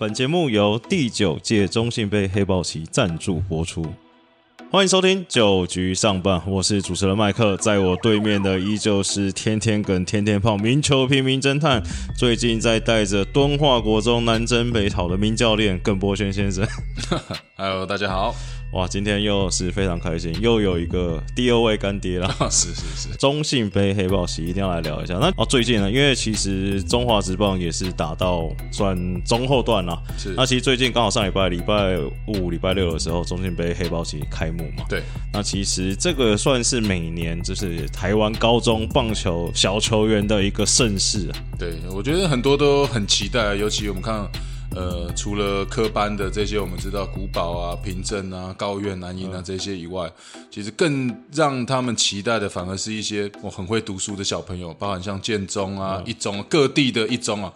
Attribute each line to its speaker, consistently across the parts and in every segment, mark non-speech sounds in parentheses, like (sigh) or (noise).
Speaker 1: 本节目由第九届中信杯黑豹旗赞助播出。欢迎收听九局上半，我是主持人麦克，在我对面的依旧是天天梗天天胖名球平民侦探，最近在带着敦化国中南征北讨的名教练耿博轩先生。(laughs)
Speaker 2: Hello，大家好。
Speaker 1: 哇，今天又是非常开心，又有一个第二位干爹啦。
Speaker 2: 是 (laughs) 是是，(laughs)
Speaker 1: 中信杯黑豹旗一定要来聊一下。那哦，最近呢，因为其实中华职棒也是打到算中后段了。
Speaker 2: 是
Speaker 1: 那其实最近刚好上礼拜礼拜五、礼拜六的时候，中信杯黑豹旗开幕嘛。
Speaker 2: 对，
Speaker 1: 那其实这个算是每年就是台湾高中棒球小球员的一个盛事啊。
Speaker 2: 对，我觉得很多都很期待，尤其我们看，呃，除了科班的这些，我们知道古堡啊、平镇啊、高院、南音啊这些以外，其实更让他们期待的，反而是一些我很会读书的小朋友，包含像建中啊、一中各地的一中啊。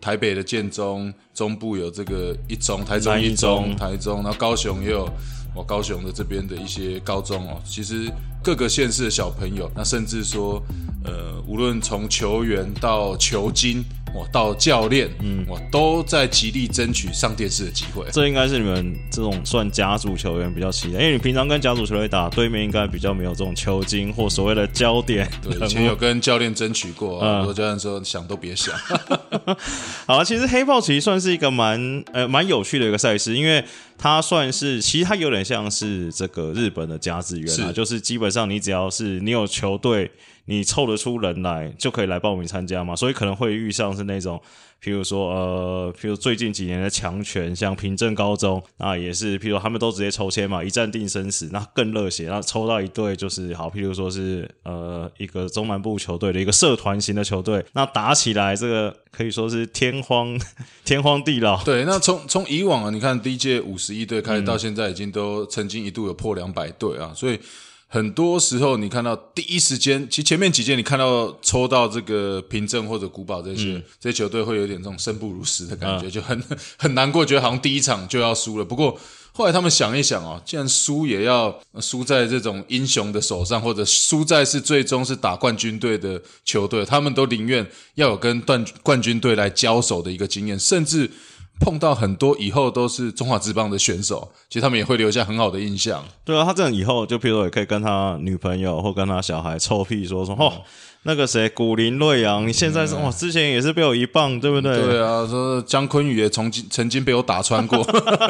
Speaker 2: 台北的建中，中部有这个一中，台中
Speaker 1: 一
Speaker 2: 中台中，然后高雄也有我高雄的这边的一些高中哦，其实各个县市的小朋友，那甚至说，呃，无论从球员到球精，哇，到教练，嗯，我，都在极力争取上电视的机会。
Speaker 1: 这应该是你们这种算甲组球员比较期待，因为你平常跟甲组球队打，对面应该比较没有这种球精或所谓的焦点
Speaker 2: 对，以前有跟教练争取过，
Speaker 1: 嗯
Speaker 2: 很多教练说想都别想。(laughs)
Speaker 1: 好了，其实黑豹其实算是一个蛮呃蛮有趣的一个赛事，因为它算是其实它有点像是这个日本的甲子园啊，
Speaker 2: 是
Speaker 1: 就是基本上你只要是你有球队，你凑得出人来就可以来报名参加嘛，所以可能会遇上是那种。譬如说，呃，譬如最近几年的强权，像平镇高中，啊也是，譬如他们都直接抽签嘛，一战定生死，那更热血，那抽到一队就是好，譬如说是呃一个中南部球队的一个社团型的球队，那打起来这个可以说是天荒 (laughs) 天荒地老，
Speaker 2: 对，那从从以往啊，你看第一届五十一队开始
Speaker 1: 嗯
Speaker 2: 到现在，已经都曾经一度有破两百队啊，所以很多时候你看到第一时间，其实前面几届你看到抽到这个凭证或者古堡这些、这些球队，会有点这种生不如死的感觉，就很很难过，觉得好像第一场就要输了。不过后来他们想一想哦，既然输也要输在这种英雄的手上，或者输在是最终是打冠军队的球队，他们都宁愿要有跟冠冠军队来交手的一个经验，甚至碰到很多以后都是中华职棒的选手，其实他们也会留下很好的印象。
Speaker 1: 对啊，他这样以后就譬如说也可以跟他女朋友或跟他小孩臭屁说说，哦，那个谁古林瑞阳，你现在是哇，之前也是被我一棒，对不对？
Speaker 2: 对啊，说姜昆宇也曾经 (laughs) 曾经被我打穿过，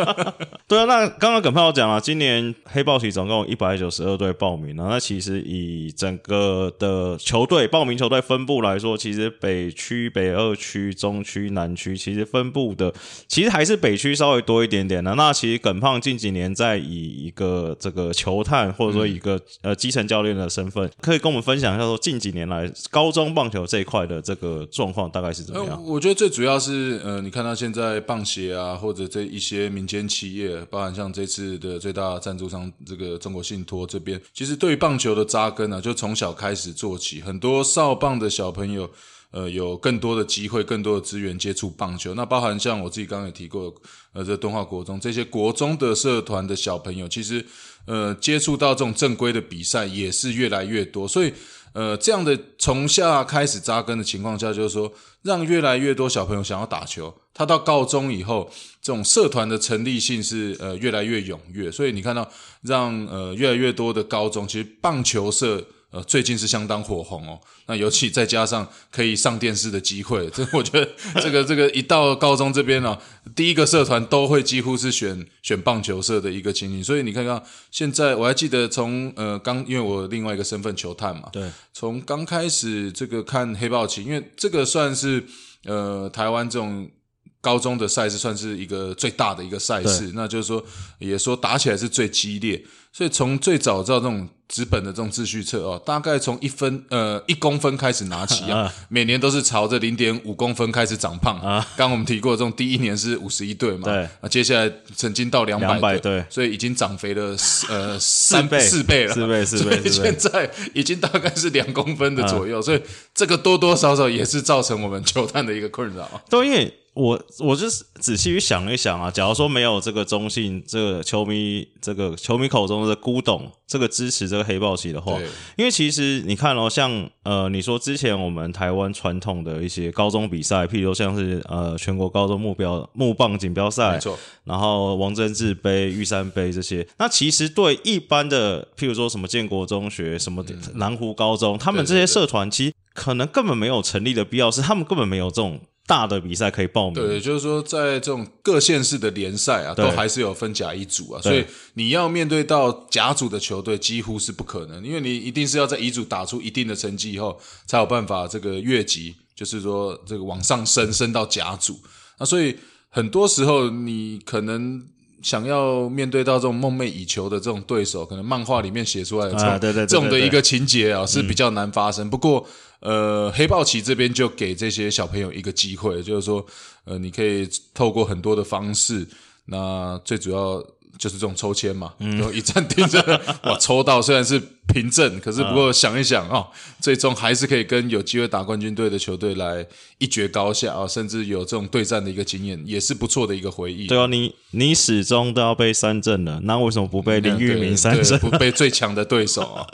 Speaker 2: (laughs)
Speaker 1: 对啊，那刚刚耿炮讲了，今年黑豹旗总共一百九十二队报名了。那其实以整个的球队报名球队分布来说，其实北区、北二区、中区、南区，其实分布的其实还是北区稍微多一点点的。那其实耿胖近几年在以一个这个球探或者说一个、呃基层教练的身份，可以跟我们分享一下说近几年来高中棒球这一块的这个状况大概是怎么样？
Speaker 2: 我觉得最主要是，呃，你看到现在棒协啊，或者这一些民间企业，包含像这次的最大赞助商这个中国信托这边，其实对于棒球的扎根啊，就从小开始做起，很多少棒的小朋友。呃，有更多的机会，更多的资源接触棒球。那包含像我自己刚刚也提过，呃，这敦化国中这些国中的社团的小朋友，其实呃接触到这种正规的比赛也是越来越多。所以呃，这样的从下开始扎根的情况下，就是说，让越来越多小朋友想要打球。他到高中以后，这种社团的成立性是呃越来越踊跃，所以你看到让呃越来越多的高中，其实棒球社。呃，最近是相当火红哦。那尤其再加上可以上电视的机会，这我觉得这个这个一到高中这边呢、啊，第一个社团都会几乎是选选棒球社的一个情形。所以你看看现在，我还记得从呃刚，因为我另外一个身份球探嘛，
Speaker 1: 对，
Speaker 2: 从刚开始这个看黑豹旗，因为这个算是呃台湾这种。高中的赛事算是一个最大的一个赛事，那就是说，也说打起来是最激烈，所以从最早照这种纸本的这种秩序册哦，大概从一分呃一公分开始拿起啊，每年都是朝着零点五公分开始长胖。啊。刚我们提过，这种第一年是五十一对嘛，
Speaker 1: 对，
Speaker 2: 啊，接下来曾经到两百
Speaker 1: 队，
Speaker 2: 对，所以已经长肥了呃三
Speaker 1: 倍。
Speaker 2: 四倍了，
Speaker 1: 四倍四倍，
Speaker 2: 所以现在已经大概是两公分的左右，所以这个多多少少也是造成我们球探的一个困扰。
Speaker 1: 对，因为。我我就是仔细去想一想啊，假如说没有这个中信这个球迷这个球迷口中的古董这个支持这个黑豹旗的话，因为其实你看哦，像呃你说之前我们台湾传统的一些高中比赛，譬如像是呃全国高中目标木棒锦标赛
Speaker 2: 没，错，
Speaker 1: 然后王贞治杯、玉山杯这些，那其实对一般的，譬如说什么建国中学、什么南湖高中，他们这些社团，其实可能根本没有成立的必要，是他们根本没有这种大的比赛可以报名。
Speaker 2: 对，就是说在这种各县市的联赛啊，都还是有分甲乙组啊，所以你要面对到甲组的球队几乎是不可能，因为你一定是要在乙组打出一定的成绩以后，才有办法这个越级，就是说这个往上升，升到甲组。那所以很多时候你可能。想要面对到这种梦寐以求的这种对手，可能漫画里面写出来的这种、的一个情节啊，是比较难发生。不过，呃，黑豹旗这边就给这些小朋友一个机会，就是说，呃，你可以透过很多的方式，那最主要就是这种抽签嘛，然后一站定着，(laughs) 哇，抽到虽然是凭证，可是不过想一想哦，最终还是可以跟有机会打冠军队的球队来一决高下啊，甚至有这种对战的一个经验，也是不错的一个回忆。
Speaker 1: 对啊，你你始终都要被三振了，那为什么不被林玉明三
Speaker 2: 对
Speaker 1: 振？
Speaker 2: 不被最强的对手啊，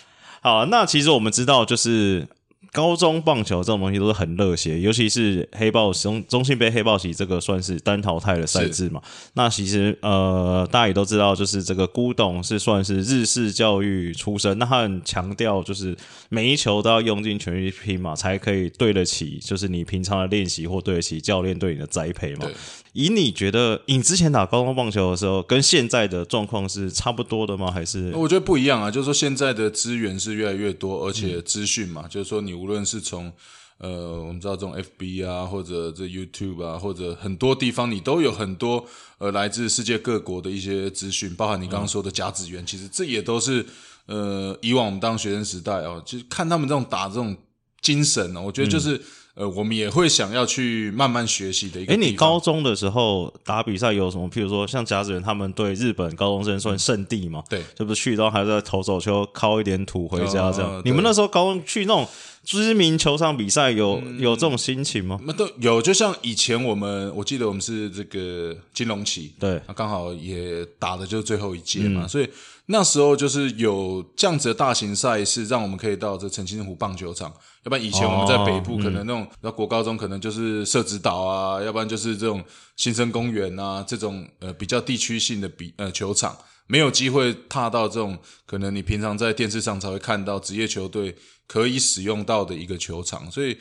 Speaker 2: (laughs)
Speaker 1: 好，那其实我们知道，就是高中棒球这种东西都是很热血，尤其是黑豹中中信杯黑豹旗这个算是单淘汰的赛制嘛。那其实呃，大家也都知道，就是这个古董是算是日式教育出身，那他很强调就是每一球都要用尽全力拼嘛，才可以对得起就是你平常的练习或对得起教练对你的栽培嘛
Speaker 2: 对。
Speaker 1: 以你觉得，你之前打高中棒球的时候，跟现在的状况是差不多的吗？还是？
Speaker 2: 我觉得不一样啊，就是说现在的资源是越来越多，而
Speaker 1: 嗯。
Speaker 2: 且资讯嘛，就是说你无论是从呃，我们知道这种 FB 啊，或者这 YouTube 啊，或者很多地方，你都有很多呃来自世界各国的一些资讯，包含你刚刚说的甲子园，其实这也都是呃以往我们当学生时代哦，就是看他们这种打这种精神哦，我觉得就是、呃，我们也会想要去慢慢学习的一个
Speaker 1: 哎，你高中的时候打比赛有什么？譬如说像甲子园，他们对日本高中生算圣地嘛？
Speaker 2: 对
Speaker 1: 就不是去到还在投手球敲一点土回家这样。
Speaker 2: 哦
Speaker 1: 你们那时候高中去那种知名球场比赛，有、有这种心情吗？
Speaker 2: 那都有，就像以前我们，我记得我们是这个金龙旗，
Speaker 1: 对，
Speaker 2: 那刚好也打的就是最后一届嘛，所以那时候就是有这样子的大型赛事，让我们可以到这澄清湖棒球场。要不然以前我们在北部可能那种，那、国高中可能就是社子岛啊，要不然就是这种新生公园啊，这种呃比较地区性的比呃球场，没有机会踏到这种可能你平常在电视上才会看到职业球队可以使用到的一个球场，所以。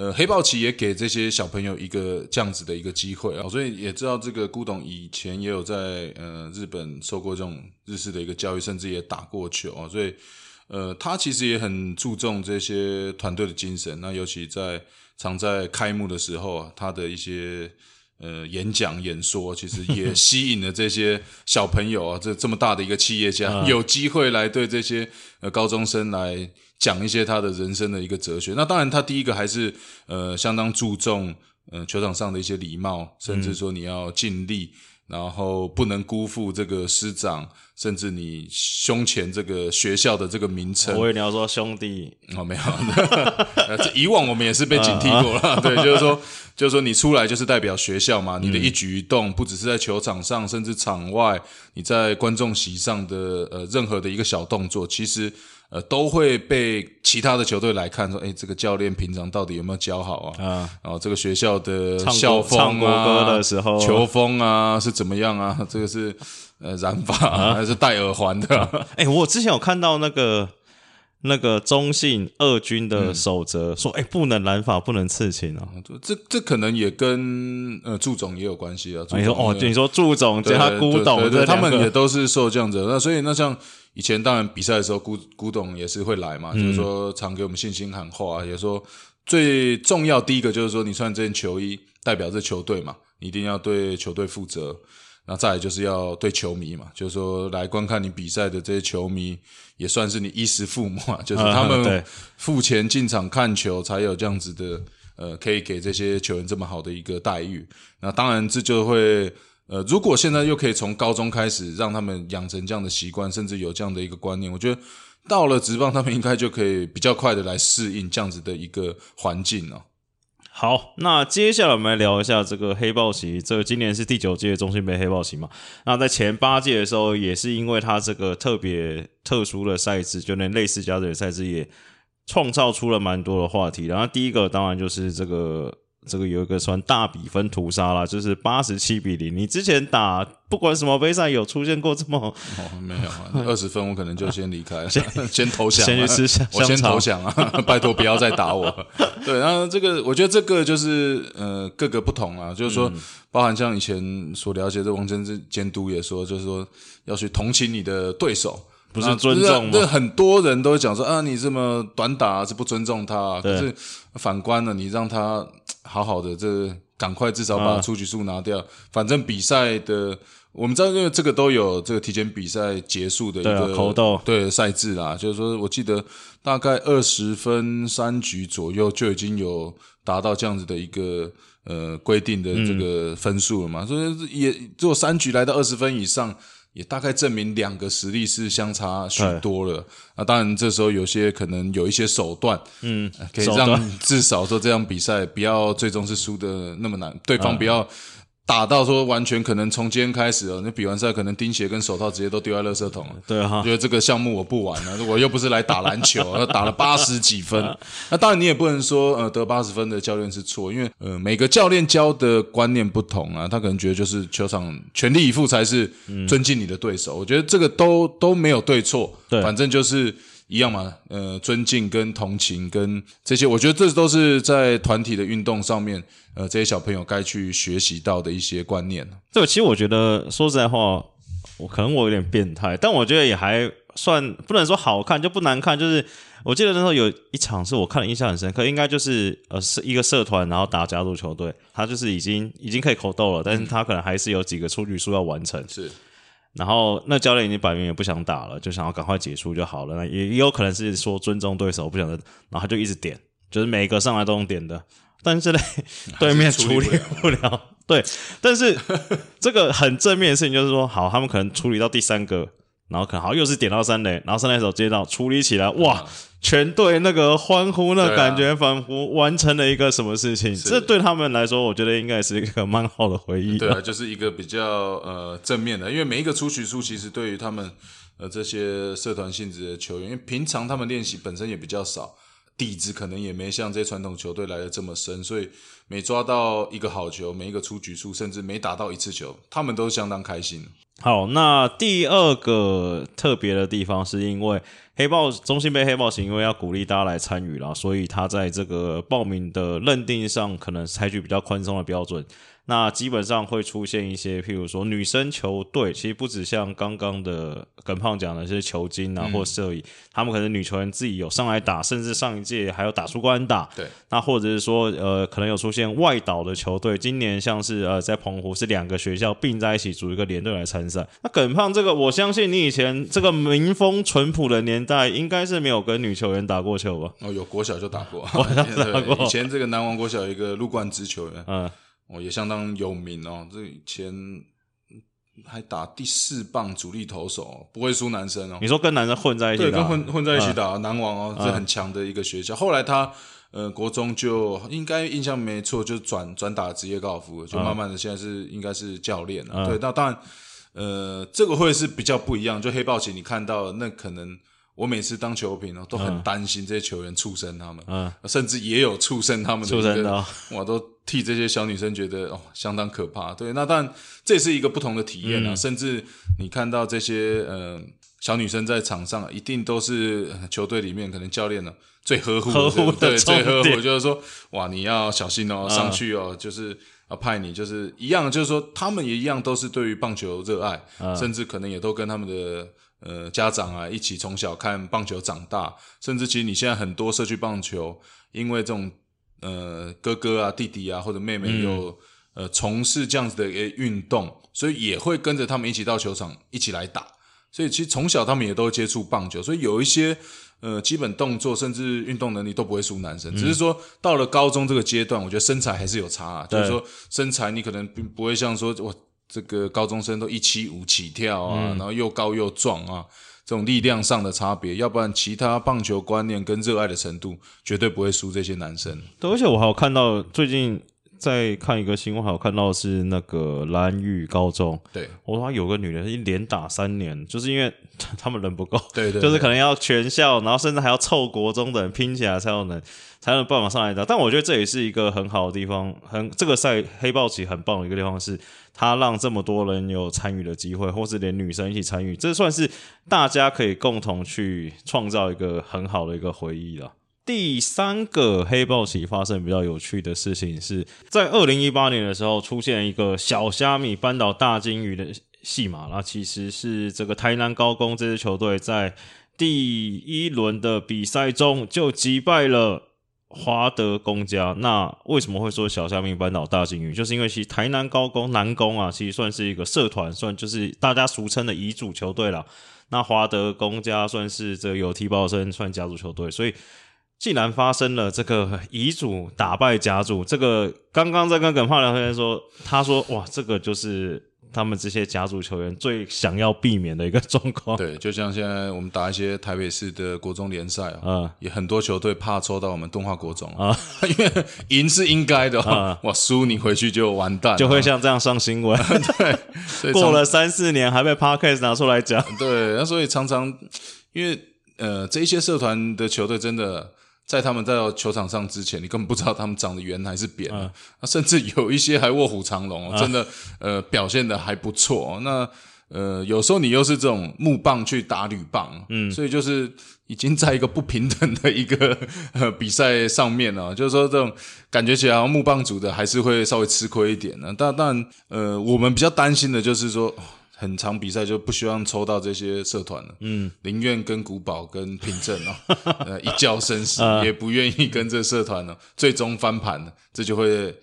Speaker 2: 呃，黑豹旗也给这些小朋友一个这样子的一个机会啊，所以也知道这个古董以前也有在呃日本受过这种日式的一个教育，甚至也打过球啊，所以呃，他其实也很注重这些团队的精神。那尤其在常在开幕的时候啊，他的一些呃演讲演说，(laughs) 其实也吸引了这些小朋友啊，这这么大的一个企业家，有机会来对这些呃高中生来讲一些他的人生的一个哲学。那当然，他第一个还是呃相当注重呃球场上的一些礼貌，甚至说你要尽力。然后不能辜负这个师长，甚至你胸前这个学校的这个名称。
Speaker 1: 我以为你要说兄弟，
Speaker 2: 哦，没有，(laughs) 呃这以往我们也是被警惕过了。对，就是说，就是说，你出来就是代表学校嘛，你的一举一动，不只是在球场上，甚至场外，你在观众席上的呃任何的一个小动作，其实呃都会被其他的球队来看，说，哎，这个教练平常到底有没有教好啊？
Speaker 1: 啊
Speaker 2: 然后这个学校的校风啊，
Speaker 1: 唱国歌的时候
Speaker 2: 球风啊是怎么样啊？(laughs) 这个是呃染发、啊、还是戴耳环的、啊？(laughs)
Speaker 1: 哎、我之前有看到那个那个中信二军的守则，说，哎、不能染发，不能刺青啊。
Speaker 2: 这这可能也跟呃祝总也有关系啊。祝
Speaker 1: 你说哦，你说祝总
Speaker 2: 对
Speaker 1: 加古董，
Speaker 2: 对对对他们也都是受这样子的。那所以那像以前当然比赛的时候，古古董也是会来嘛，就是说常给我们信心喊话，也说最重要第一个就是说，你穿这件球衣代表这球队嘛，你一定要对球队负责。那再来就是要对球迷嘛，就是说来观看你比赛的这些球迷，也算是你衣食父母啊，(laughs) 就是他
Speaker 1: 对
Speaker 2: 们付钱进场看球，才有这样子的呃，可以给这些球员这么好的一个待遇。那当然这就会呃，如果现在又可以从高中开始让他们养成这样的习惯，甚至有这样的一个观念，我觉得到了职棒，他们应该就可以比较快的来适应这样子的一个环境哦。
Speaker 1: 好，那接下来我们来聊一下这个黑豹旗。这个今年是第九届中心杯黑豹旗嘛？那在前八届的时候，也是因为它这个特别特殊的赛制，就连类似加的赛制也创造出了蛮多的话题。然后第一个当然就是这个。这个有一个算大比分屠杀啦，就是八十七比零。你之前打不管什么杯赛有出现过这么？
Speaker 2: 哦，没有啊，二十分我可能就先离开，(laughs) 先 (laughs) 先投降，
Speaker 1: 先去吃香
Speaker 2: 我先投降啊！(laughs) 拜托不要再打我。对，然后这个我觉得这个就是呃各个不同啊，就是说包含像以前所了解的王贞治监督也说，就是说要去同情你的对手。
Speaker 1: 不是尊重吗？
Speaker 2: 对，很多人都讲说啊，你这么短打是不尊重他。可是反观呢，你让他好好的，这赶快至少把出局数拿掉。反正比赛的，我们知道，因为这个都有这个提前比赛结束的一个
Speaker 1: 口斗
Speaker 2: 对赛制啦。就是说我记得大概二十分三局左右就已经有达到这样子的一个呃规定的这个分数了嘛。所以也如果三局来到二十分以上。也大概证明两个实力是相差许多了。那当然，这时候有些可能有一些手段，嗯，可以让至少说这样比赛不要最终是输的那么难，对方不要。打到说完全可能从今天开始哦，那比完赛可能钉鞋跟手套直接都丢在垃圾桶了。
Speaker 1: 对哈，
Speaker 2: 觉得这个项目我不玩了，我又不是来打篮球，(laughs) 打了八十几分。(laughs) 那当然你也不能说呃得八十分的教练是错，因为呃每个教练教的观念不同啊，他可能觉得就是球场全力以赴才是尊敬你的对手。我觉得这个都都没有对错，
Speaker 1: 对，
Speaker 2: 反正就是。一样嘛，呃，尊敬跟同情跟这些，我觉得这都是在团体的运动上面，呃，这些小朋友该去学习到的一些观念。
Speaker 1: 这个其实我觉得说实在话，我可能我有点变态，但我觉得也还算不能说好看就不难看。就是我记得那时候有一场是我看了印象很深刻，应该就是呃是一个社团，然后打加入球队，他就是已经已经可以口斗了，但是他可能还是有几个出局数要完成。
Speaker 2: 是。
Speaker 1: 然后那教练已经摆明也不想打了，就想要赶快结束就好了。那也也有可能是说尊重对手，不想然后他就一直点，就是每个上来都用点的。但是嘞，(laughs) 对面处理不了。(laughs) 对，但是这个很正面的事情就是说，好，他们可能处理到第三个。然后可能好又是点到三雷，然后三垒手接到处理起来，哇！全队那个欢呼那感觉，仿佛完成了一个什么事情。这对他们来说，我觉得应该是一个蛮好的回忆。
Speaker 2: 对啊，就是一个比较呃正面的，因为每一个出局数其实对于他们呃这些社团性质的球员，因为平常他们练习本身也比较少，底子可能也没像这些传统球队来的这么深，所以每抓到一个好球，每一个出局数，甚至每打到一次球，他们都相当开心。
Speaker 1: 好，那第二个特别的地方是因为黑豹中心杯黑豹行，因为要鼓励大家来参与啦，所以他在这个报名的认定上，可能采取比较宽松的标准。那基本上会出现一些，譬如说女生球队，其实不止像刚刚的耿胖讲的这些球精啊，或摄影，他们可能女球员自己有上来打，甚至上一届还有打出关打。
Speaker 2: 对，
Speaker 1: 那或者是说，呃，可能有出现外岛的球队，今年像是呃在澎湖是两个学校并在一起组一个联队来参赛。那耿胖这个，我相信你以前这个民风淳朴的年代，应该是没有跟女球员打过球吧？
Speaker 2: 哦，有国小就打过，(laughs)
Speaker 1: 国小打过。
Speaker 2: 以前这个南王国小有一个陆冠之球员，嗯。哦，也相当有名哦。这以前还打第四棒主力投手，不会输男生哦。
Speaker 1: 你说跟男生混在一起，
Speaker 2: 对，跟混混在一起打男王哦，这很强的一个学校。后来他呃国中就应该印象没错，就转转打职业高尔夫，就慢慢的现在是应该是教练了。对，那当然呃这个会是比较不一样。就黑豹旗你看到那可能。我每次当球评哦，都很担心这些球员畜生他们，嗯，甚至也有畜生他们的我 (laughs) 都替这些小女生觉得哦，相当可怕。对，那但这是一个不同的体验啊。甚至你看到这些呃小女生在场上，一定都是球队里面可能教练呢最呵护
Speaker 1: 的，
Speaker 2: 对，最呵护就是说，哇，你要小心哦，上去哦，就是啊派你，就是一样，就是说他们也一样，都是对于棒球热爱，甚至可能也都跟他们的。呃，家长啊，一起从小看棒球长大，甚至其实你现在很多社区棒球，因为这种呃哥哥啊、弟弟啊或者妹妹有呃从事这样子的一个运动，所以也会跟着他们一起到球场一起来打。所以其实从小他们也都接触棒球，所以有一些呃基本动作甚至运动能力都不会输男生。只是说到了高中这个阶段，我觉得身材还是有差，就是说身材你可能并不会像说我。这个高中生都一七五起跳啊，然后又高又壮啊，这种力量上的差别，要不然其他棒球观念跟热爱的程度绝对不会输这些男生。
Speaker 1: 对，而且我还有看到最近在看一个新闻，还有看到是那个蓝玉高中，
Speaker 2: 对
Speaker 1: 我说有个女的连打三年，就是因为 (laughs) 他们人不够，
Speaker 2: 对对，
Speaker 1: 就是可能要全校，然后甚至还要凑国中的人拼起来才有能才能办法上来打。但我觉得这也是一个很好的地方，很这个赛黑豹旗很棒的一个地方是。它让这么多人有参与的机会，或是连女生一起参与，这算是大家可以共同去创造一个很好的一个回忆了。第三个黑豹旗发生比较有趣的事情是在二零一八年的时候，出现一个小虾米扳倒大金鱼的戏码。那其实是这个台南高工这支球队在第一轮的比赛中就击败了。华德公家，那为什么会说小虾米扳倒大金鱼？就是因为其实台南高工南工啊，其实算是一个社团，算就是大家俗称的乙组球队了。那华德公家算是这个有提报生，算甲组球队。所以既然发生了这个乙组打败甲组，这个刚刚在跟耿胖聊天说，他说哇，这个就是。他们这些甲组球员最想要避免的一个状况，(laughs)
Speaker 2: 对，就像现在我们打一些台北市的国中联赛啊，也很多球队怕抽到我们动画国中啊，(laughs) 因为赢是应该的啊，哇，输你回去就完蛋，
Speaker 1: 就会像这样上新闻，(laughs)
Speaker 2: 对，
Speaker 1: 过了三四年还被 Parkes 拿出来讲，
Speaker 2: 对，那所以常常因为呃，这一些社团的球队真的。在他们在到球场上之前，你根本不知道他们长得圆还是扁，啊，甚至有一些还卧虎藏龙，真的，呃，表现的还不错。那呃，有时候你又是这种木棒去打铝棒，嗯，所以就是已经在一个不平等的一个呃比赛上面了。(laughs) 就是说，这种感觉起来木棒组的还是会稍微吃亏一点呢。但但呃，我们比较担心的就是说。很长比赛就不希望抽到这些社团了，嗯，宁愿跟古堡跟平镇哦，(laughs) 呃，一较生死，也不愿意跟这社团呢，最终翻盘这就会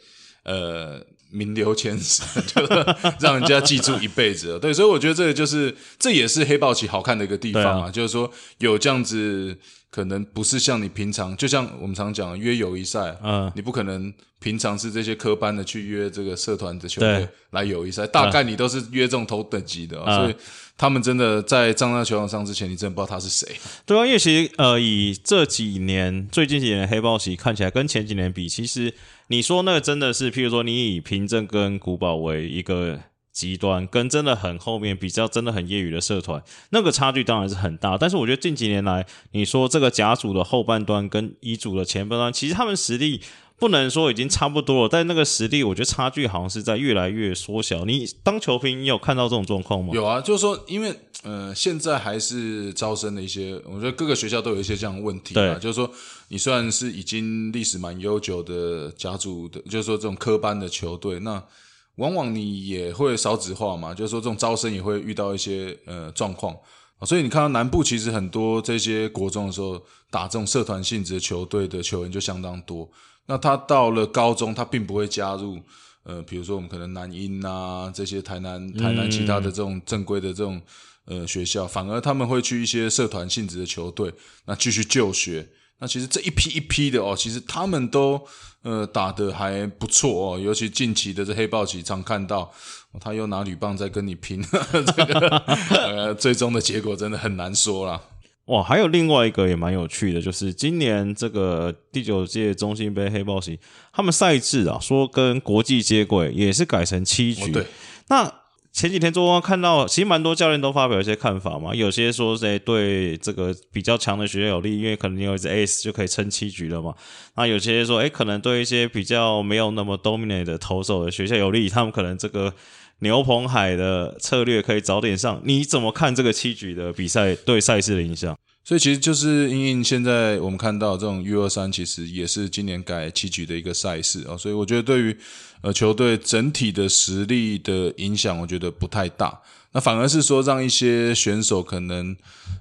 Speaker 2: 呃名留千史，(laughs) 就是让人家记住一辈子。对，所以我觉得这个就是这也是黑豹旗好看的一个地方啊，就是说有这样子。可能不是像你平常，就像我们常讲约友谊赛，嗯，你不可能平常是这些科班的去约这个社团的球队来友谊赛，大概你都是约这种头等级的，所以他们真的在站在球场上之前，你真的不知道他是谁。
Speaker 1: 对啊，因为其实呃，以这几年最近几年黑豹旗看起来跟前几年比，其实你说那个真的是，譬如说你以平证跟古堡为一个。极端跟真的很后面比较真的很业余的社团，那个差距当然是很大。但是我觉得近几年来，你说这个甲组的后半段跟乙组的前半段，其实他们实力不能说已经差不多了，但那个实力我觉得差距好像是在越来越缩小。你当球评，你有看到这种状况吗？
Speaker 2: 有啊，就是说，因为呃，现在还是招生的一些，我觉得各个学校都有一些这样的问题啊。就是说，你虽然是已经历史蛮悠久的甲组的，就是说这种科班的球队，那。往往你也会少子化嘛，就是说这种招生也会遇到一些呃状况所以你看到南部其实很多这些国中的时候打这种社团性质的球队的球员就相当多。那他到了高中，他并不会加入呃，比如说我们可能南音啊这些台南台南其他的这种正规的这种呃学校，反而他们会去一些社团性质的球队，那继续就学。那其实这一批一批的哦，其实他们都呃打的还不错哦，尤其近期的这黑豹旗常看到，他又拿铝棒在跟你拼，(laughs) 这个呃最终的结果真的很难说了。
Speaker 1: 哇，还有另外一个也蛮有趣的，就是今年这个第九届中信杯黑豹旗，他们赛制啊说跟国际接轨，也是改成七局。
Speaker 2: 对，
Speaker 1: 那。前几天中光看到，其实蛮多教练都发表一些看法嘛。有些说在对这个比较强的学校有利，因为可能你有一支 ace 就可以撑七局了嘛。那有些说，哎，可能对一些比较没有那么 dominate 的投手的学校有利，他们可能这个牛棚海的策略可以早点上。你怎么看这个七局的比赛对赛事的影响？
Speaker 2: 所以其实就是因为现在我们看到这种 U 二三，其实也是今年改七局的一个赛事啊。所以我觉得对于呃球队整体的实力的影响，我觉得不太大。那反而是说让一些选手可能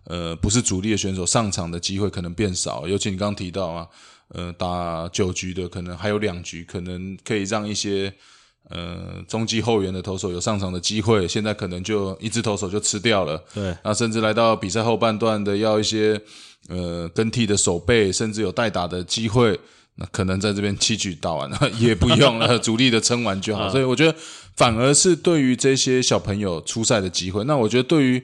Speaker 2: 呃不是主力的选手上场的机会可能变少。尤其你刚刚提到啊，呃打九局的可能还有两局，可能可以让一些。呃，中继后援的投手有上场的机会，现在可能就一支投手就吃掉了。
Speaker 1: 对，
Speaker 2: 那甚至来到比赛后半段的要一些呃更替的守备，甚至有代打的机会，那可能在这边七局打完了也不用了，(laughs) 主力的撑完就好。所以我觉得反而是对于这些小朋友出赛的机会，那我觉得对于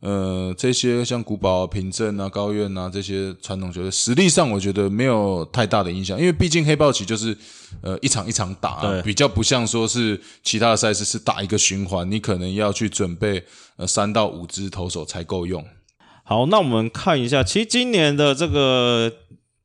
Speaker 2: 呃，这些像古堡、平镇啊、高院啊这些传统球队，实力上我觉得没有太大的影响，因为毕竟黑豹旗就是呃一场一场打、啊，比较不像说是其他的赛事是打一个循环，你可能要去准备呃三到五支投手才够用。
Speaker 1: 好，那我们看一下，其实今年的这个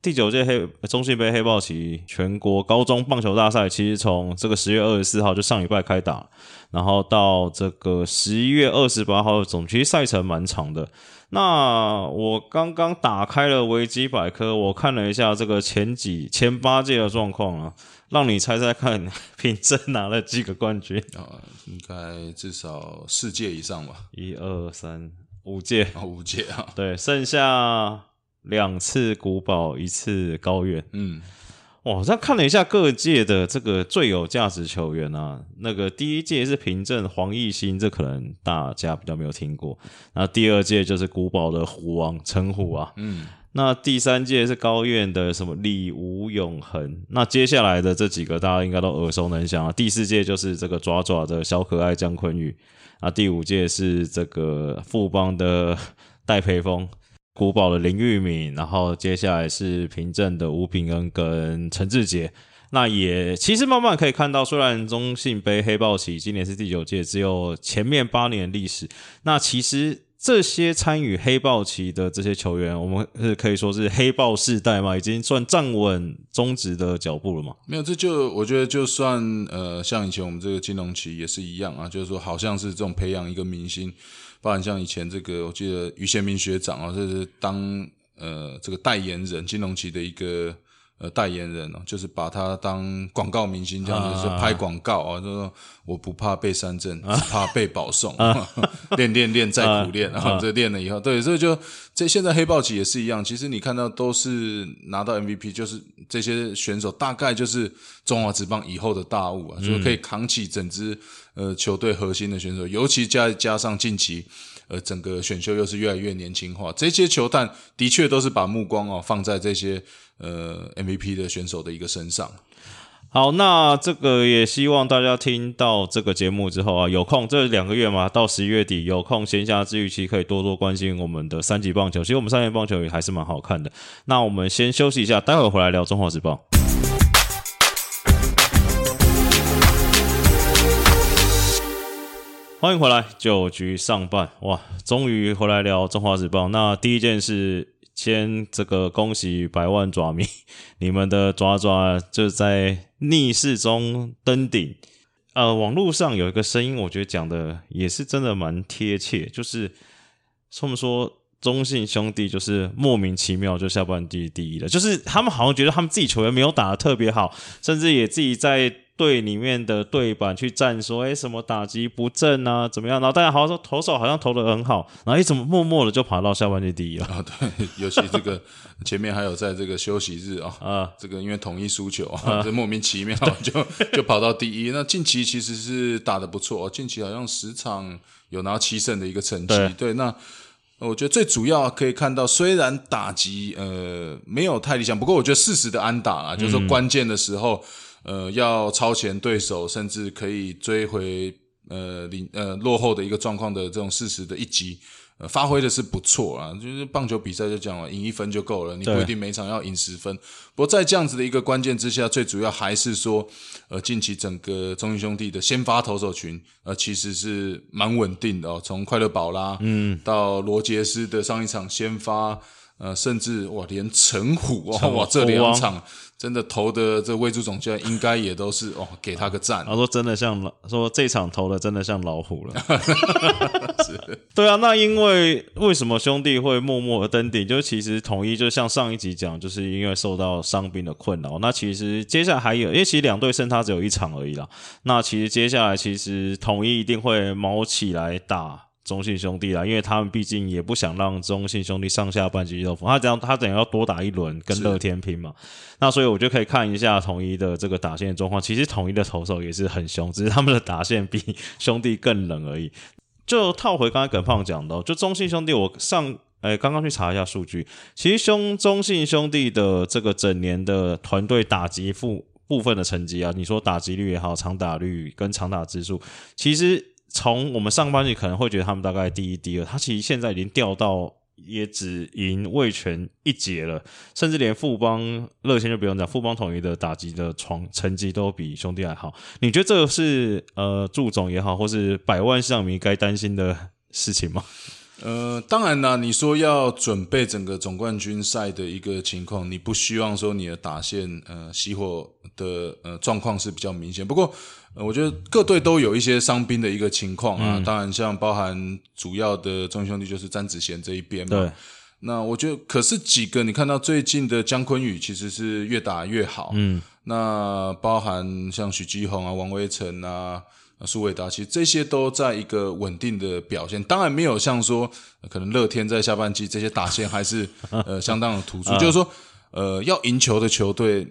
Speaker 1: 第九届黑中信杯黑豹旗全国高中棒球大赛，其实从这个十月二十四号就上礼拜开打，然后到这个十一月二十八号总，其实赛程蛮长的。那我刚刚打开了维基百科，我看了一下这个前几前八届的状况啊，让你猜猜看，(laughs) 品镇拿了几个冠军？
Speaker 2: 啊，应该至少四届以上吧？
Speaker 1: 一二三。五届
Speaker 2: 啊，五届啊，
Speaker 1: 对，剩下两次古堡，一次高院。
Speaker 2: 嗯，
Speaker 1: 哇，这看了一下各界的这个最有价值球员啊，那个第一届是平镇黄义兴，这可能大家比较没有听过。那第二届就是古堡的虎王陈虎啊，
Speaker 2: 嗯，
Speaker 1: 那第三届是高院的什么李吴永恒。那接下来的这几个大家应该都耳熟能详啊。第四届就是这个爪爪的小可爱姜坤宇。啊，第五届是这个富邦的戴培峰，古堡的林玉敏，然后接下来是平镇的吴炳恩跟陈志杰。那也其实慢慢可以看到，虽然中信杯黑豹旗今年是第九届，只有前面八年历史，那其实。这些参与黑豹旗的这些球员，我们是可以说是黑豹世代嘛，已经算站稳中职的脚步了嘛？
Speaker 2: 没有，这就我觉得就算呃，像以前我们这个金融旗也是一样啊，就是说好像是这种培养一个明星，包含像以前这个，我记得于宪明学长啊，这是当呃这个代言人金融旗的一个。呃，代言人哦，就是把他当广告明星这样子，就拍广告啊，就说我不怕被三振，只怕被保送，(laughs) 练练练再苦练，然后这练了以后，对，所以就这现在黑豹旗也是一样，其实你看到都是拿到 MVP，就是这些选手大概就是中华职棒以后的大物啊，就是可以扛起整支呃球队核心的选手，尤其加加上近期。呃，整个选秀又是越来越年轻化，这些球探的确都是把目光哦放在这些呃 MVP 的选手的一个身上。
Speaker 1: 好，那这个也希望大家听到这个节目之后啊，有空这两个月嘛，到十一月底有空闲暇之余，其实可以多多关心我们的三级棒球。其实我们三级棒球也还是蛮好看的。那我们先休息一下，待会回来聊中华职棒。欢迎回来，九局上半，哇，终于回来聊中华日报。那第一件事，先这个恭喜百万爪迷，(laughs) 你们的爪爪就在逆势中登顶。呃，网络上有一个声音，我觉得讲的也是真的蛮贴切，就是他们说中信兄弟就是莫名其妙就下半季第一了，就是他们好像觉得他们自己球员没有打的特别好，甚至也自己在。队里面的对板去站说，哎，什么打击不正啊，怎么样？然后大家好像说投手好像投的很好，然后一怎么默默的就爬到下半季第一了
Speaker 2: 啊？对，(laughs) 尤其这个前面还有在这个休息日啊，
Speaker 1: 啊，
Speaker 2: 这个因为统一输球啊，这莫名其妙就就跑到第一。那近期其实是打的不错，近期好像十场有拿七胜的一个成绩。对，那我觉得最主要可以看到，虽然打击呃没有太理想，不过我觉得适时的安打啊，就是说关键的时候。呃，要超前对手，甚至可以追回呃领呃落后的一个状况的这种事实的一击，呃，发挥的是不错啊。就是棒球比赛就讲了，赢一分就够了，你不一定每场要赢十分。不过在这样子的一个关键之下，最主要还是说，呃，近期整个中英兄弟的先发投手群，呃，其实是蛮稳定的哦。从快乐宝啦，
Speaker 1: 嗯，
Speaker 2: 到罗杰斯的上一场先发，呃，甚至哇，连陈虎哦哇，这两场。真的投的这魏助总监应该也都是哦，给他个赞。
Speaker 1: 他说真的像老，说这场投的真的像老虎了。(laughs) (laughs) 对啊，那因为为什么兄弟会默默登顶？就其实统一就像上一集讲，就是因为受到伤兵的困扰。那其实接下来还有，因为其实两队胜他只有一场而已啦。那其实接下来其实统一一定会卯起来打。中信兄弟啦，因为他们毕竟也不想让中信兄弟上下半季都封，他这样他等于要多打一轮跟乐天拼嘛。那所以我就可以看一下统一的这个打线状况。其实统一的投手也是很凶，只是他们的打线比兄弟更冷而已。就套回刚才耿胖讲的，就中信兄弟，我上诶刚刚去查一下数据，其实兄中信兄弟的这个整年的团队打击负部分的成绩啊，你说打击率也好，长打率跟长打支数，其实。从我们上半季可能会觉得他们大概第一、第二，他其实现在已经掉到也只赢魏权一节了，甚至连富邦乐天就不用讲，富邦统一的打击的床成绩都比兄弟还好。你觉得这个是呃祝总也好，或是百万上迷该担心的事情吗？
Speaker 2: 呃，当然啦，你说要准备整个总冠军赛的一个情况，你不希望说你的打线呃熄火的呃状况是比较明显。不过，呃，我觉得各队都有一些伤兵的一个情况啊。当然，像包含主要的中兄弟就是詹子贤这一边嘛。
Speaker 1: 对。
Speaker 2: 那我觉得，可是几个你看到最近的姜昆宇其实是越打越好。嗯。那包含像许基宏啊、王威成啊。苏伟达其实这些都在一个稳定的表现，当然没有像说可能乐天在下半季这些打线还是呃相当的突出。(laughs) 就是说，呃，要赢球的球队，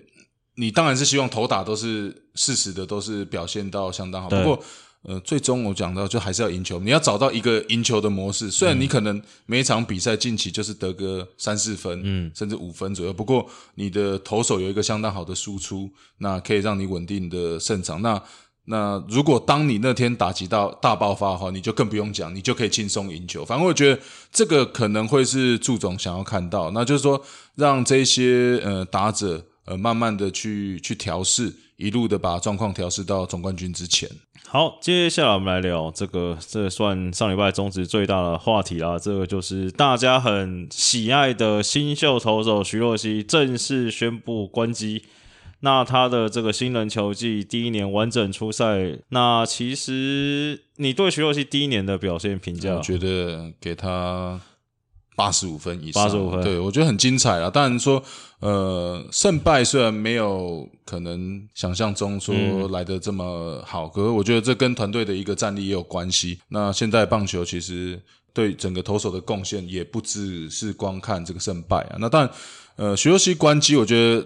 Speaker 2: 你当然是希望投打都是事实的，都是表现到相当好。不过，呃，最终我讲到就还是要赢球，你要找到一个赢球的模式。虽然你可能每一场比赛近期就是得个三四分，嗯，甚至五分左右，不过你的投手有一个相当好的输出，那可以让你稳定的胜场。那那如果当你那天打击到大爆发的话，你就更不用讲，你就可以轻松赢球。反正我觉得这个可能会是祝总想要看到，那就是说让这些呃打者呃慢慢的去去调试，一路的把状况调试到总冠军之前。
Speaker 1: 好，接下来我们来聊这个，这算上礼拜中职最大的话题啦。这个就是大家很喜爱的新秀投手徐若曦正式宣布关机。那他的这个新人球季第一年完整出赛，那其实你对徐若曦第一年的表现评价？
Speaker 2: 我觉得给他八十五分以上，
Speaker 1: 八十五分，
Speaker 2: 对我觉得很精彩啊。当然说，呃，胜败虽然没有可能想象中说来的这么好，可是我觉得这跟团队的一个战力也有关系。那现在棒球其实对整个投手的贡献也不只是光看这个胜败啊。那当然，呃，徐若曦关机，我觉得。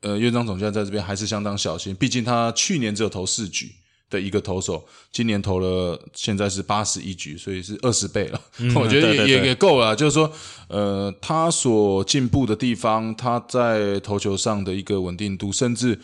Speaker 2: 呃，院长总监在这边还是相当小心，毕竟他去年只有投四局的一个投手，今年投了现在是八十一局，所以是二十倍了。(laughs) 我觉得也也也够了。就是说，呃，他所进步的地方，他在投球上的一个稳定度，甚至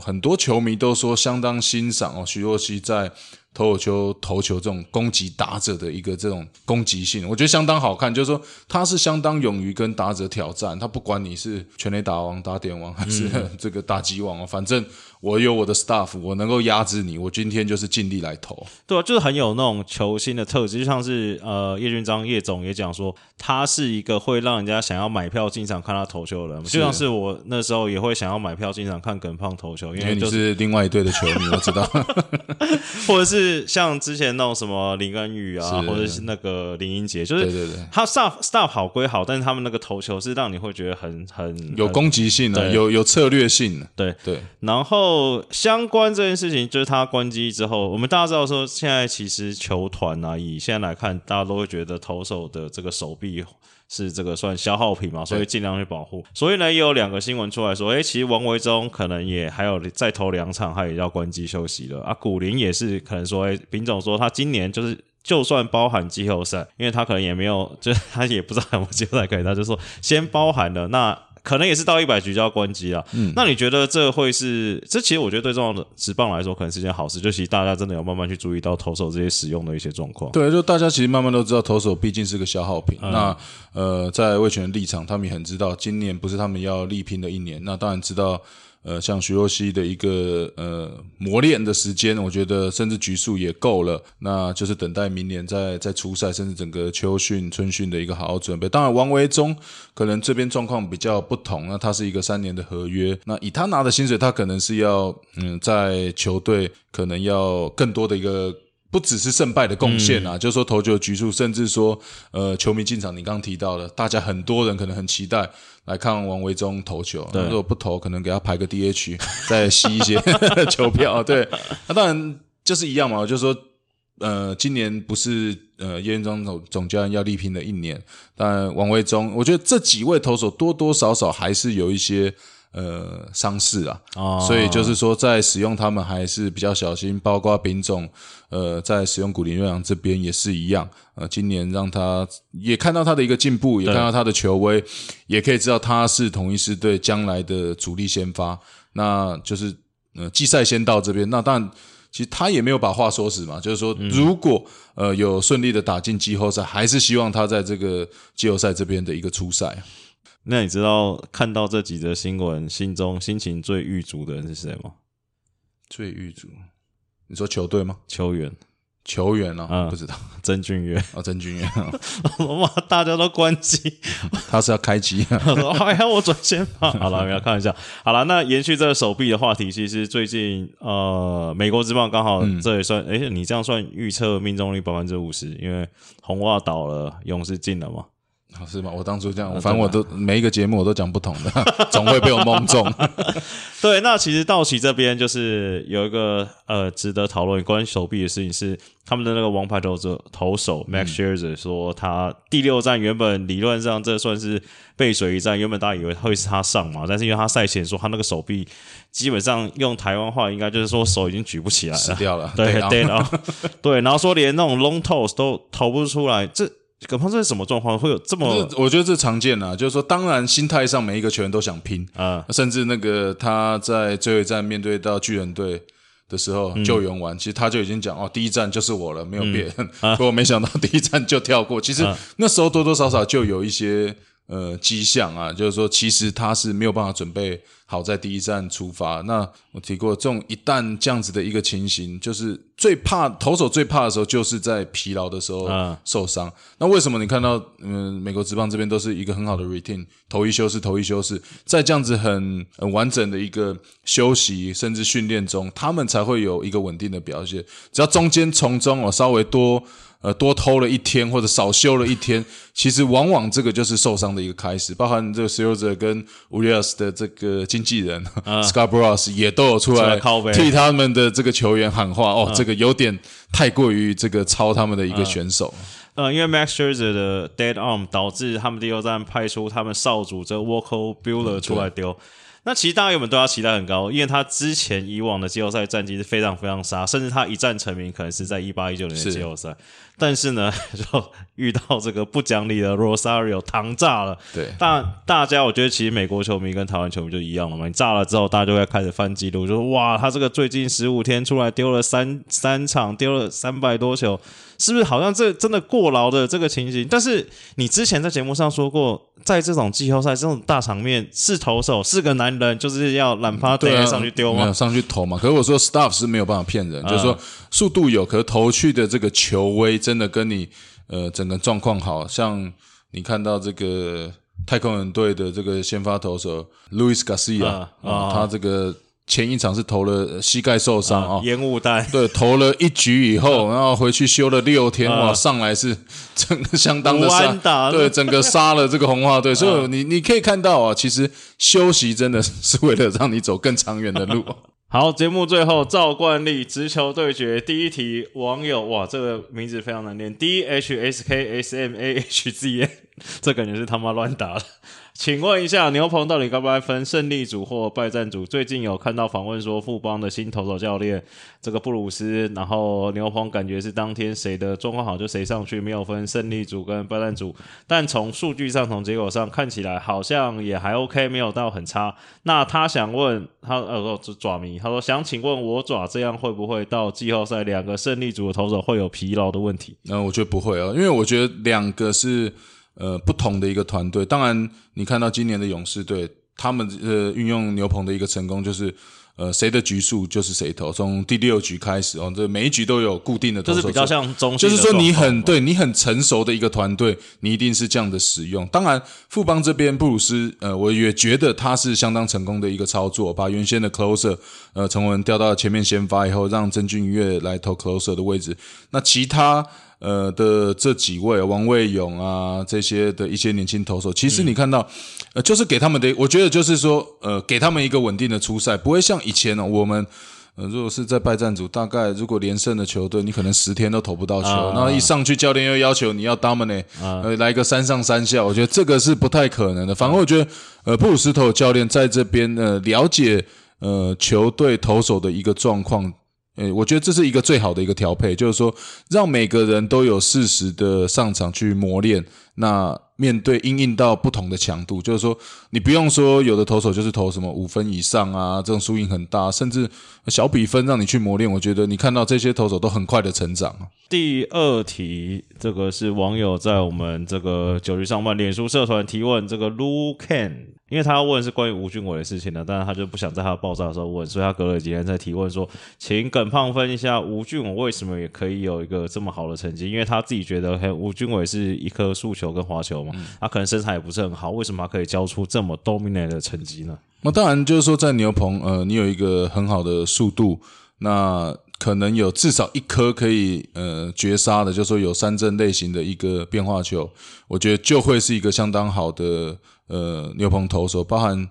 Speaker 2: 很多球迷都说相当欣赏哦，徐若曦在。投球投球这种攻击打者的一个这种攻击性，我觉得相当好看。就是说，他是相当勇于跟打者挑战，他不管你是全垒打王、打点王还是 (laughs) 这个打击王哦，反正。我有我的 staff，我能够压制你。我今天就是尽力来投。
Speaker 1: 对啊，就是很有那种球星的特质，就像是呃叶俊章叶总也讲说，他是一个会让人家想要买票进场看他投球的人。就像是我那时候也会想要买票进场看耿胖投球，因为
Speaker 2: 你是另外一队的球迷，我知道。(laughs)
Speaker 1: 或者是像之前那种什么林恩宇啊，或者是那个林英杰，就是
Speaker 2: 对对对，
Speaker 1: 他 staff staff 好归好，但是他们那个投球是让你会觉得很很
Speaker 2: 有攻击性的，有有策略性的。
Speaker 1: 对
Speaker 2: 对，
Speaker 1: 然后。后相关这件事情，就是他关机之后，我们大家知道说，现在其实球团啊，以现在来看，大家都会觉得投手的这个手臂是这个算消耗品嘛，所以尽量去保护。所以呢，也有两个新闻出来说，哎，其实王维忠可能也还有再投两场，他也要关机休息了啊。古林也是可能说，哎，丙总说他今年就是就算包含季后赛，因为他可能也没有，就是他也不知道有没有季后赛可以，他就说先包含了那。可能也是到一百局就要关机了。嗯，那你觉得这会是？这其实我觉得对重要的职棒来说，可能是件好事。就其实大家真的要慢慢去注意到投手这些使用的一些状况。
Speaker 2: 对，就大家其实慢慢都知道，投手毕竟是个消耗品。那呃，在魏权立场，他们也很知道，今年不是他们要力拼的一年。那当然知道。呃，像徐若曦的一个呃磨练的时间，我觉得甚至局数也够了，那就是等待明年再再出赛，甚至整个秋训、春训的一个好好准备。当然，王维忠可能这边状况比较不同，那他是一个三年的合约，那以他拿的薪水，他可能是要嗯在球队可能要更多的一个。不只是胜败的贡献啊，就是说投球局数，甚至说呃球迷进场，你刚刚提到的，大家很多人可能很期待来看王维忠投球，如果不投，可能给他排个 DH，(laughs) 再吸一些 (laughs) 球票。对，那当然就是一样嘛，就是说呃今年不是呃叶元忠总总教练要力拼的一年，但王维忠，我觉得这几位投手多多少少还是有一些。呃，伤势啊，所以就是说，在使用他们还是比较小心，包括品种，呃，在使用古林瑞阳这边也是一样。呃，今年让他也看到他的一个进步，也看到他的球威，也可以知道他是同一师队将来的主力先发。那就是呃，季赛先到这边，那当然其实他也没有把话说死嘛，就是说如果呃有顺利的打进季后赛，还是希望他在这个季后赛这边的一个出赛。
Speaker 1: 那你知道看到这几则新闻，心中心情最郁卒的人是谁吗？
Speaker 2: 最郁卒，你说球队吗？
Speaker 1: 球员，
Speaker 2: 球员呢？
Speaker 1: 嗯
Speaker 2: 不知道
Speaker 1: 曾俊岳，
Speaker 2: 哦，曾俊岳，(laughs)
Speaker 1: 哇，大家都关机，(laughs)
Speaker 2: 他是要开机，(laughs)
Speaker 1: 我说还要我转先吧？好了，不要开玩笑。好了，那延续这个手臂的话题，其实最近呃，美国之棒刚好这也算，哎、你这样算预测命中率百分之五十，因为红袜倒了，勇士进了嘛。
Speaker 2: 哦是吗？我当初这样，反正我都每一个节目我都讲不同的，(laughs) 总会被我蒙中。(laughs)
Speaker 1: 对，那其实道奇这边就是有一个呃值得讨论关于手臂的事情是，他们的那个王牌投手投手 Max Scherzer 说，他第六战原本理论上这算是背水一战，原本大家以为会是他上嘛，但是因为他赛前说他那个手臂基本上用台湾话应该就是说手已经举不起来了，
Speaker 2: 死掉了，
Speaker 1: 对
Speaker 2: 啊
Speaker 1: 对啊，对，然后说连那种 long toss 都投不出来，这葛胖这是什么状况？会有这么
Speaker 2: 我觉得这常见啊，就是说，当然心态上每一个球员都想拼，
Speaker 1: 啊
Speaker 2: 甚至那个他在最后一站面对到巨人队的时候救援完，其实他就已经讲哦，第一站就是我了，没有别人。(laughs) 不过没想到第一站就跳过，其实那时候多多少少就有一些呃迹象啊，就是说其实他是没有办法准备好在第一站出发。那我提过，这种一旦这样子的一个情形，就是最怕投手最怕的时候，就是在疲劳的时候
Speaker 1: 嗯
Speaker 2: 受伤。那为什么你看到嗯、美国职棒这边都是一个很好的 routine，投一休是，投一休是，在这样子很很完整的一个休息甚至训练中，他们才会有一个稳定的表现。只要中间从中哦稍微多呃多偷了一天或者少休了一天，其实往往这个就是受伤的一个开始。包含这个 s e r z e r 跟 Urias 的这个经纪人、Scarborough 也都有出来替他们的这个球员喊话哦，这个有点太过于这个超他们的一个选手。
Speaker 1: 呃，因为 Max Scherzer 的 dead arm 导致他们第二站派出他们少主这个 Walker Bueller 出来丢。那其实大家原本对他期待很高，因为他之前以往的季后赛战绩是非常非常差，甚至他一战成名可能是在一八一九年的季后赛。但是呢，就遇到这个不讲理的 Rosario 糖炸了。
Speaker 2: 对
Speaker 1: 大大家我觉得其实美国球迷跟台湾球迷就一样了嘛，你炸了之后，大家就会开始翻记录，就说哇，他这个最近十五天出来丢了三三场，丢了三百多球，是不是好像这真的过劳的这个情形？但是你之前在节目上说过，在这种季后赛这种大场面，是投手是个男人，就是要懒趴
Speaker 2: 对啊，
Speaker 1: 上去丢吗？
Speaker 2: 没有上去投嘛？可是我说 staff 是没有办法骗人，就是说速度有，可是投去的这个球威真的跟你呃整个状况好像你看到这个太空人队的这个先发投手 Luis Garcia 他这个前一场是投了呃膝盖受伤啊。
Speaker 1: 烟雾弹，
Speaker 2: 对，投了一局以后，(laughs) 然后回去休了六天，哇，上来是整个相当的
Speaker 1: 无
Speaker 2: 杀对，整个杀了这个红花队，(laughs) 所以你你可以看到啊，其实休息真的 (laughs) 是为了让你走更长远的路。
Speaker 1: 好，节目最后照惯例，直球对决第一题，网友哇，这个名字非常难念，D H S K S M A H Z N，这感觉是他妈乱打的。请问一下，牛棚到底该不该分胜利组或败战组？最近有看到访问说，富邦的新投手教练这个布鲁斯，然后牛棚感觉是当天谁的状况好就谁上去，没有分胜利组跟败战组。但从数据上、从结果上看起来，好像也还 OK，没有到很差。那他想问他呃，这爪迷，他说想请问我爪这样会不会到季后赛两个胜利组的投手会有疲劳的问题？
Speaker 2: 那我觉得不会哦，因为我觉得两个是呃不同的一个团队。当然，你看到今年的勇士队，他们呃运用牛棚的一个成功就是。呃，谁的局数就是谁投，从第六局开始哦，这每一局都有固定的投手，
Speaker 1: 就是比较像中
Speaker 2: 就是说你很对你很成熟的一个团队，你一定是这样的使用。当然，富邦这边布鲁斯，呃，我也觉得他是相当成功的一个操作，把原先的 closer 呃陈文调到前面先发以后，让曾俊岳来投 closer 的位置。那其他呃的这几位王卫勇啊这些的一些年轻投手，其实你看到，呃，就是给他们的，我觉得就是说，呃，给他们一个稳定的出赛，不会像以前呢、我们。呃，如果是在拜占组，大概如果连胜的球队，你可能十天都投不到球，
Speaker 1: 啊
Speaker 2: 然后一上去教练又要求你要 dominate，、呃，来个三上三下，我觉得这个是不太可能的。反而我觉得，呃，布鲁斯头教练在这边呃了解呃球队投手的一个状况。诶，我觉得这是一个最好的一个调配，就是说让每个人都有适时的上场去磨练，那面对应应到不同的强度，就是说你不用说有的投手就是投什么五分以上啊，这种输赢很大，甚至小比分让你去磨练。我觉得你看到这些投手都很快的成长。
Speaker 1: 第二题，这个是网友在我们这个九局上半脸书社团提问，这个 Lu Ken。因为他要问是关于吴俊伟的事情呢，但是他就不想在他爆炸的时候问，所以他隔了几天再提问说，请耿胖分一下吴俊伟为什么也可以有一个这么好的成绩？因为他自己觉得，嘿，吴俊伟是一颗速球跟滑球嘛，他可能身材也不是很好，为什么他可以交出这么 dominant 的成绩呢？
Speaker 2: 那当然就是说，在牛棚，呃，你有一个很好的速度，那可能有至少一颗可以呃绝杀的，就是说有三振类型的一个变化球，我觉得就会是一个相当好的。呃，牛棚投手包含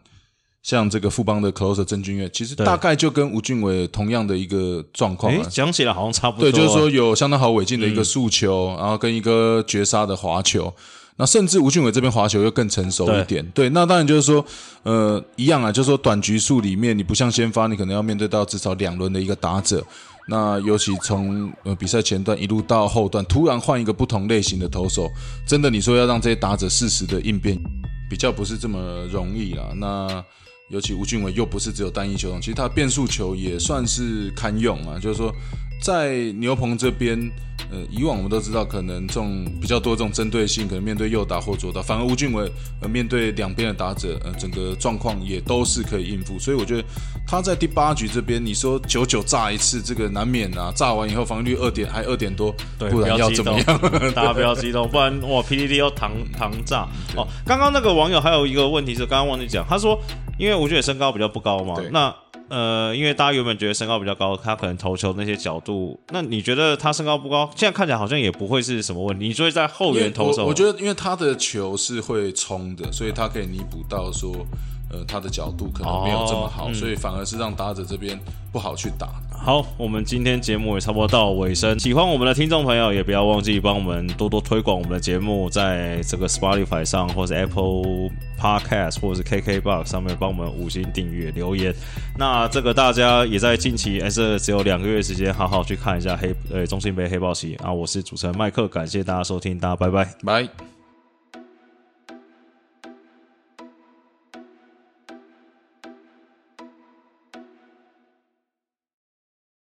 Speaker 2: 像这个富邦的 closer 郑俊岳，其实大概就跟吴俊伟同样的一个状况啊。
Speaker 1: 讲起来好像差不多。
Speaker 2: 对，就是说有相当好尾劲的一个速球，然后跟一个绝杀的滑球。那甚至吴俊伟这边滑球又更成熟一点。对，那当然就是说，呃，一样啊，就是说短局数里面，你不像先发，你可能要面对到至少两轮的一个打者。那尤其从呃比赛前段一路到后段，突然换一个不同类型的投手，真的你说要让这些打者适时的应变。比较不是这么容易啦。那尤其吴俊伟又不是只有单一球种，其实他变速球也算是堪用啊。就是说，在牛棚这边。呃，以往我们都知道，可能这种比较多这种针对性，可能面对右打或左打，反而吴俊伟呃面对两边的打者，呃，整个状况也都是可以应付。所以我觉得他在第八局这边，你说九九炸一次，这个难免啊。炸完以后防御率二点还二点多，不然要怎么样？(laughs)
Speaker 1: 大家不要激动，不然哇，PDD 要糖糖炸哦。刚刚那个网友还有一个问题是，刚刚忘记讲，他说因为吴俊伟身高比较不高嘛，那。呃，因为大家原本觉得身高比较高，他可能投球那些角度，那你觉得他身高不高，现在看起来好像也不会是什么问题。你就会在后援投手，
Speaker 2: 我觉得因为他的球是会冲的，所以他可以弥补到说。呃，他的角度可能没有这么好，所以反而是让打者这边不好去打。
Speaker 1: 好，我们今天节目也差不多到尾声。喜欢我们的听众朋友，也不要忘记帮我们多多推广我们的节目，在这个 Spotify 上，或者 Apple Podcast，或者是 KKBox 上面帮我们五星订阅留言。那这个大家也在近期，还是只有两个月时间，好好去看一下黑呃中信杯黑豹旗啊！我是主持人麦克，感谢大家收听，大家拜拜
Speaker 2: 拜。